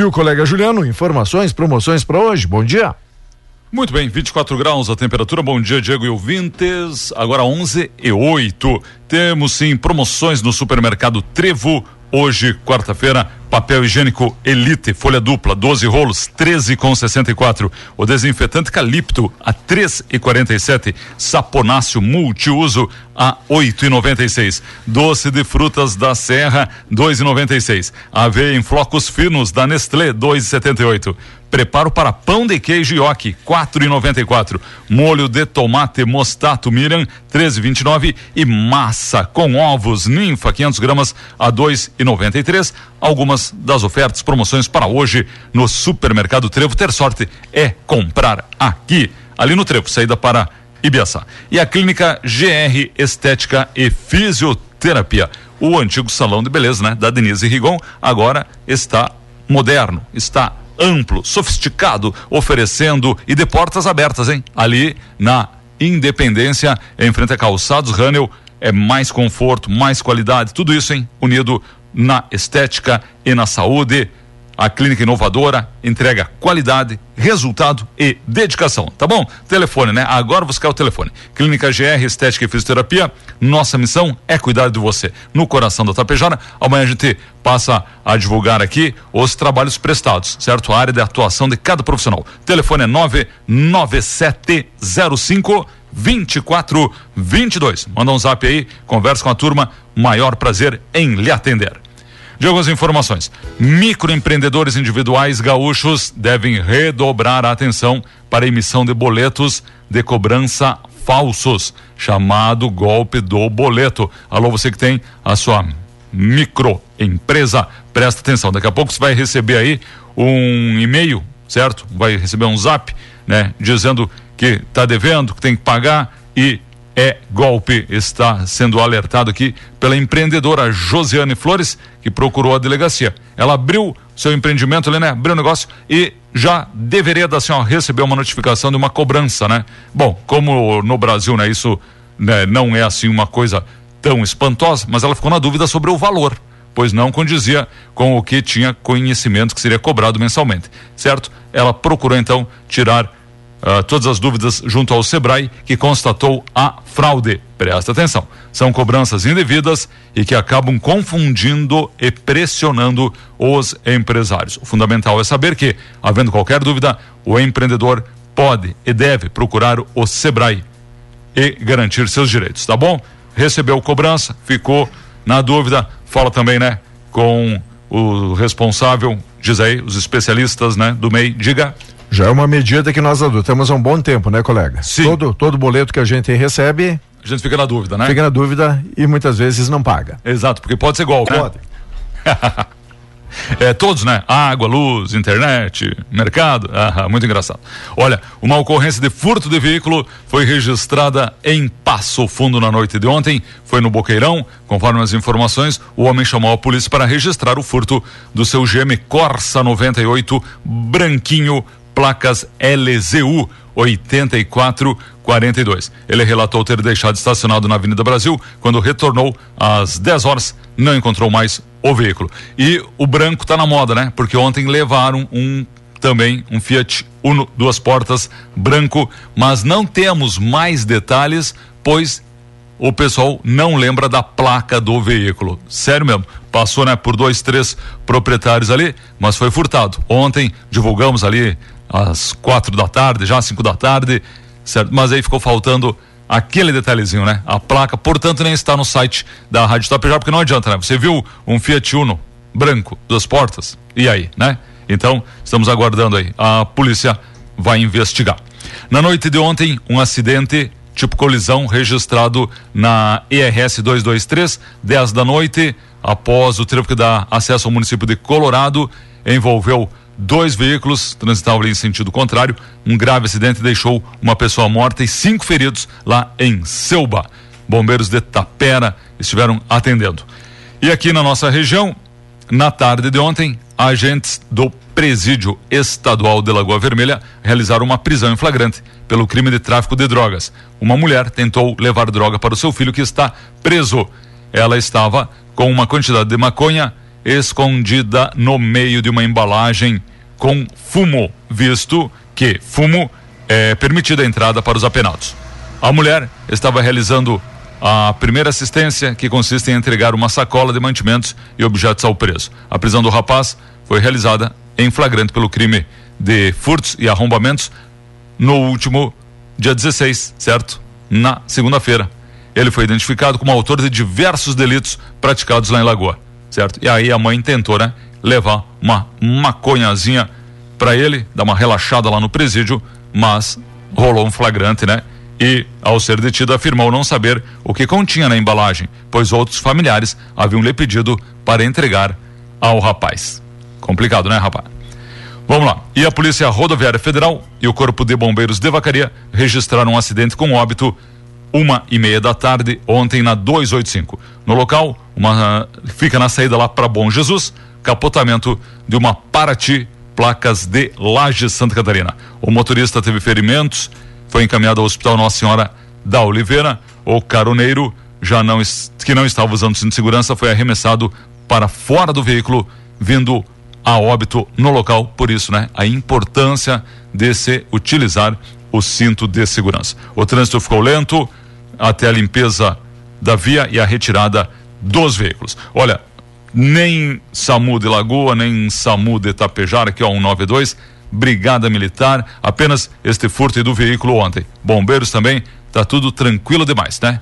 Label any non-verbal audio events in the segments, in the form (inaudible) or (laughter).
E o colega Juliano, informações, promoções para hoje. Bom dia. Muito bem, 24 graus a temperatura. Bom dia, Diego e ouvintes. Agora 11 e 8. Temos sim promoções no supermercado Trevo. Hoje, quarta-feira, papel higiênico Elite, folha dupla, 12 rolos, 13,64. O desinfetante Calipto a 3,47. Saponáceo multiuso a 8,96. Doce de frutas da Serra, 2,96. Aveia em flocos finos da Nestlé, 2,78. Preparo para pão de queijo Yoki, quatro e noventa e quatro. Molho de tomate mostato Miriam, treze vinte e nove. E massa com ovos ninfa, 500 gramas a dois e noventa e três. Algumas das ofertas, promoções para hoje no supermercado Trevo. Ter sorte é comprar aqui, ali no Trevo, saída para Ibiaçá. E a clínica GR Estética e Fisioterapia. O antigo salão de beleza, né, da Denise Rigon, agora está moderno, está amplo, sofisticado, oferecendo e de portas abertas, hein? Ali na Independência, em frente a Calçados Rânel, é mais conforto, mais qualidade, tudo isso, hein? Unido na estética e na saúde a clínica inovadora entrega qualidade, resultado e dedicação, tá bom? Telefone, né? Agora você quer o telefone. Clínica GR Estética e Fisioterapia, nossa missão é cuidar de você. No coração da Tapejara, amanhã a gente passa a divulgar aqui os trabalhos prestados, certo? A área de atuação de cada profissional. Telefone é 99705 2422. Manda um zap aí, conversa com a turma, maior prazer em lhe atender. De algumas informações. Microempreendedores individuais gaúchos devem redobrar a atenção para a emissão de boletos de cobrança falsos, chamado golpe do boleto. Alô, você que tem a sua microempresa, presta atenção. Daqui a pouco você vai receber aí um e-mail, certo? Vai receber um zap, né? Dizendo que está devendo, que tem que pagar e é golpe. Está sendo alertado aqui pela empreendedora Josiane Flores, que procurou a delegacia. Ela abriu seu empreendimento né? Abriu o negócio e já deveria da senhora receber uma notificação de uma cobrança, né? Bom, como no Brasil, né? Isso né, não é assim uma coisa tão espantosa, mas ela ficou na dúvida sobre o valor, pois não condizia com o que tinha conhecimento que seria cobrado mensalmente, certo? Ela procurou então tirar uh, todas as dúvidas junto ao Sebrae, que constatou a fraude. Presta atenção, são cobranças indevidas e que acabam confundindo e pressionando os empresários. O fundamental é saber que, havendo qualquer dúvida, o empreendedor pode e deve procurar o Sebrae e garantir seus direitos, tá bom? Recebeu cobrança, ficou na dúvida, fala também, né, com o responsável, diz aí, os especialistas, né, do MEI, diga. Já é uma medida que nós adotamos há um bom tempo, né, colega? Sim. Todo, todo boleto que a gente recebe. A gente fica na dúvida, né? Fica na dúvida e muitas vezes não paga. Exato, porque pode ser golpe. Pode. Né? (laughs) É, todos, né? Água, luz, internet, mercado. Ah, muito engraçado. Olha, uma ocorrência de furto de veículo foi registrada em Passo Fundo na noite de ontem. Foi no Boqueirão. Conforme as informações, o homem chamou a polícia para registrar o furto do seu GM Corsa 98 branquinho placas LZU 8442. Ele relatou ter deixado estacionado na Avenida Brasil quando retornou às 10 horas, não encontrou mais o veículo. E o branco está na moda, né? Porque ontem levaram um também um Fiat Uno duas portas branco, mas não temos mais detalhes, pois o pessoal não lembra da placa do veículo. Sério mesmo. Passou né, por dois, três proprietários ali, mas foi furtado. Ontem divulgamos ali às quatro da tarde, já às cinco da tarde, certo? Mas aí ficou faltando aquele detalhezinho, né? A placa, portanto, nem está no site da Rádio Tapejá, porque não adianta, né? Você viu um Fiat Uno branco, duas portas, e aí, né? Então, estamos aguardando aí. A polícia vai investigar. Na noite de ontem, um acidente tipo colisão registrado na ERS 223, 10 da noite, após o trevo que dá acesso ao município de Colorado, envolveu dois veículos transitavam em sentido contrário. Um grave acidente deixou uma pessoa morta e cinco feridos lá em Selba. Bombeiros de Tapera estiveram atendendo. E aqui na nossa região, na tarde de ontem, agentes do Presídio Estadual de Lagoa Vermelha realizaram uma prisão em flagrante pelo crime de tráfico de drogas. Uma mulher tentou levar droga para o seu filho que está preso. Ela estava com uma quantidade de maconha escondida no meio de uma embalagem com fumo, visto que fumo é permitida a entrada para os apenados. A mulher estava realizando a primeira assistência, que consiste em entregar uma sacola de mantimentos e objetos ao preso. A prisão do rapaz foi realizada em flagrante pelo crime de furtos e arrombamentos no último dia 16, certo? Na segunda-feira. Ele foi identificado como autor de diversos delitos praticados lá em Lagoa, certo? E aí a mãe tentou, né, levar uma maconhazinha para ele, dar uma relaxada lá no presídio, mas rolou um flagrante, né? e, ao ser detido, afirmou não saber o que continha na embalagem, pois outros familiares haviam lhe pedido para entregar ao rapaz. Complicado, né, rapaz? Vamos lá. E a Polícia Rodoviária Federal e o Corpo de Bombeiros de Vacaria registraram um acidente com óbito uma e meia da tarde ontem na 285. No local, uma fica na saída lá para Bom Jesus, capotamento de uma Paraty placas de Lages, Santa Catarina. O motorista teve ferimentos foi encaminhado ao Hospital Nossa Senhora da Oliveira. O caroneiro, já não que não estava usando cinto de segurança, foi arremessado para fora do veículo, vindo a óbito no local. Por isso, né, a importância de se utilizar o cinto de segurança. O trânsito ficou lento até a limpeza da via e a retirada dos veículos. Olha, nem SAMU de Lagoa, nem SAMU de Tapejara, que é o 192, Brigada Militar, apenas este furto do veículo ontem. Bombeiros também, tá tudo tranquilo demais, né?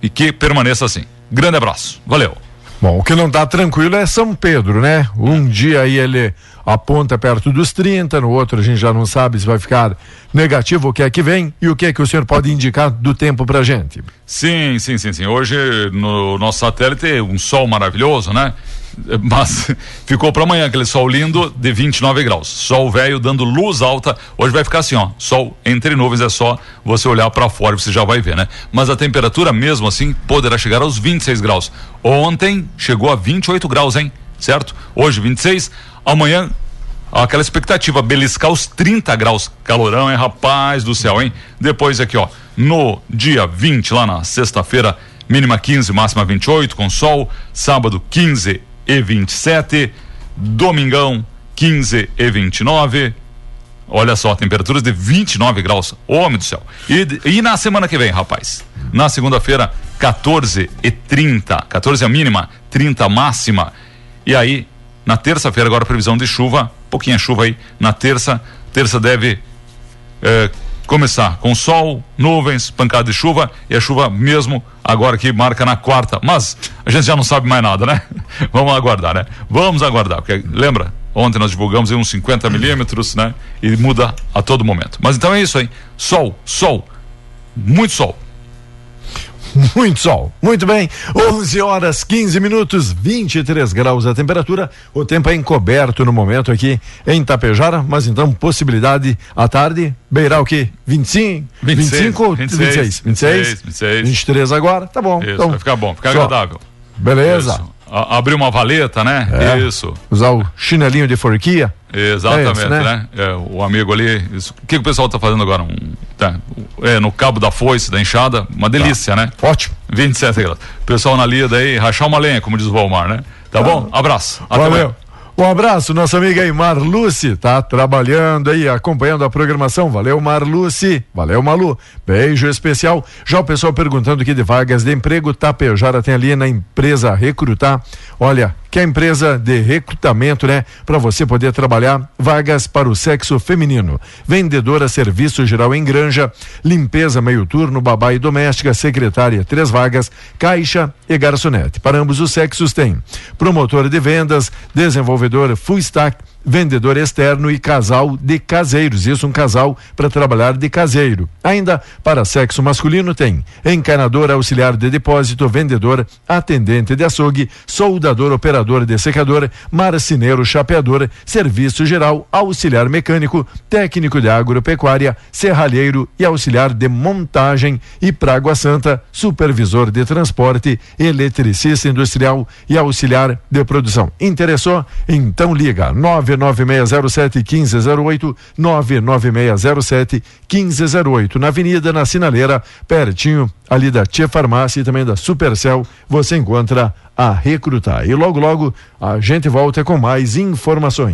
E que permaneça assim. Grande abraço. Valeu. Bom, o que não está tranquilo é São Pedro, né? Um dia aí ele aponta perto dos 30, no outro a gente já não sabe se vai ficar negativo o que é que vem e o que é que o senhor pode indicar do tempo pra gente. Sim, sim, sim, sim. Hoje no nosso satélite um sol maravilhoso, né? (laughs) mas ficou para amanhã aquele sol lindo de 29 graus. Sol velho dando luz alta. Hoje vai ficar assim, ó, sol entre nuvens é só você olhar para fora, você já vai ver, né? Mas a temperatura mesmo assim poderá chegar aos 26 graus. Ontem chegou a 28 graus, hein? Certo? Hoje 26, amanhã aquela expectativa beliscar os 30 graus. Calorão, hein, rapaz do céu, hein? Depois aqui, ó, no dia 20 lá na sexta-feira, mínima 15, máxima 28 com sol, sábado 15 e 27. Domingão, 15 e 29. Olha só, temperaturas de 29 graus. Homem do céu. E, e na semana que vem, rapaz? Na segunda-feira, 14 e 30. 14 a mínima, 30 a máxima. E aí, na terça-feira, agora previsão de chuva, pouquinha chuva aí. Na terça, terça deve eh, começar com sol, nuvens, pancada de chuva e a chuva mesmo agora que marca na quarta. Mas a gente já não sabe mais nada, né? (laughs) Vamos aguardar, né? Vamos aguardar, porque lembra? Ontem nós divulgamos uns 50 milímetros, né? E muda a todo momento. Mas então é isso aí. Sol, sol, muito sol. (laughs) Muito sol. Muito bem. 11 horas 15 minutos, 23 graus a temperatura. O tempo é encoberto no momento aqui em Tapejara, mas então possibilidade à tarde beirar o quê? 25? 26, 25 26, 26, 26, 26, 23 agora? Tá bom. Isso, então, vai ficar bom, fica agradável. Beleza. Isso. abrir uma valeta, né? É. Isso. Usar o chinelinho de forquia. Exatamente, é né? né? É, o amigo ali. Isso. O que, que, o pessoal está fazendo agora? Um, tá, é, no cabo da foice, da enxada, uma delícia, tá. né? Ótimo. 27 graus. Pessoal na lida aí, rachar uma lenha, como diz o Valmar, né? Tá, tá. bom? Abraço. Até Valeu. Um abraço, nossa amiga aí, Marluce, tá trabalhando aí, acompanhando a programação. Valeu, Marluce. Valeu, Malu. Beijo especial. Já o pessoal perguntando aqui de vagas de emprego, Tapejara tem ali na empresa Recrutar. Olha, que é a empresa de recrutamento, né? Para você poder trabalhar vagas para o sexo feminino. Vendedora, serviço geral em granja, limpeza meio turno, babá e doméstica, secretária, três vagas, caixa e garçonete. Para ambos os sexos tem promotor de vendas, desenvolvedor full stack vendedor externo e casal de caseiros. Isso, um casal para trabalhar de caseiro. Ainda para sexo masculino tem encanador, auxiliar de depósito, vendedor, atendente de açougue, soldador, operador de secador, marceneiro, chapeador, serviço geral, auxiliar mecânico, técnico de agropecuária, serralheiro e auxiliar de montagem e Praga Santa, supervisor de transporte, eletricista industrial e auxiliar de produção. Interessou? Então liga 9 99607 1508, 99607 1508. Na Avenida, na Sinaleira, pertinho ali da Tia Farmácia e também da Supercel, você encontra a Recrutar. E logo, logo, a gente volta com mais informações.